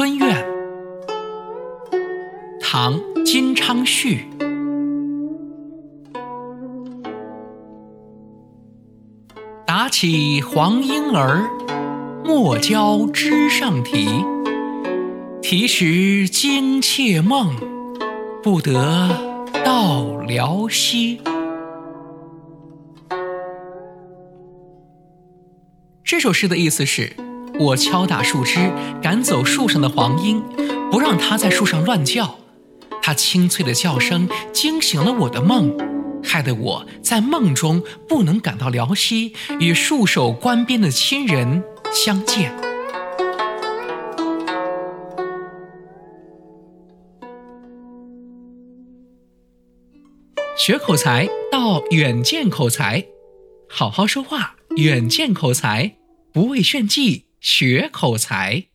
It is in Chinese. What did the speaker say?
春怨，唐·金昌绪。打起黄莺儿，莫教枝上啼。啼时惊妾梦，不得到辽西。这首诗的意思是：我敲打树枝，赶走树上的黄莺，不让它在树上乱叫。它清脆的叫声惊醒了我的梦，害得我在梦中不能赶到辽西与戍守关边的亲人相见。学口才到远见口才，好好说话，远见口才。不畏炫技，学口才。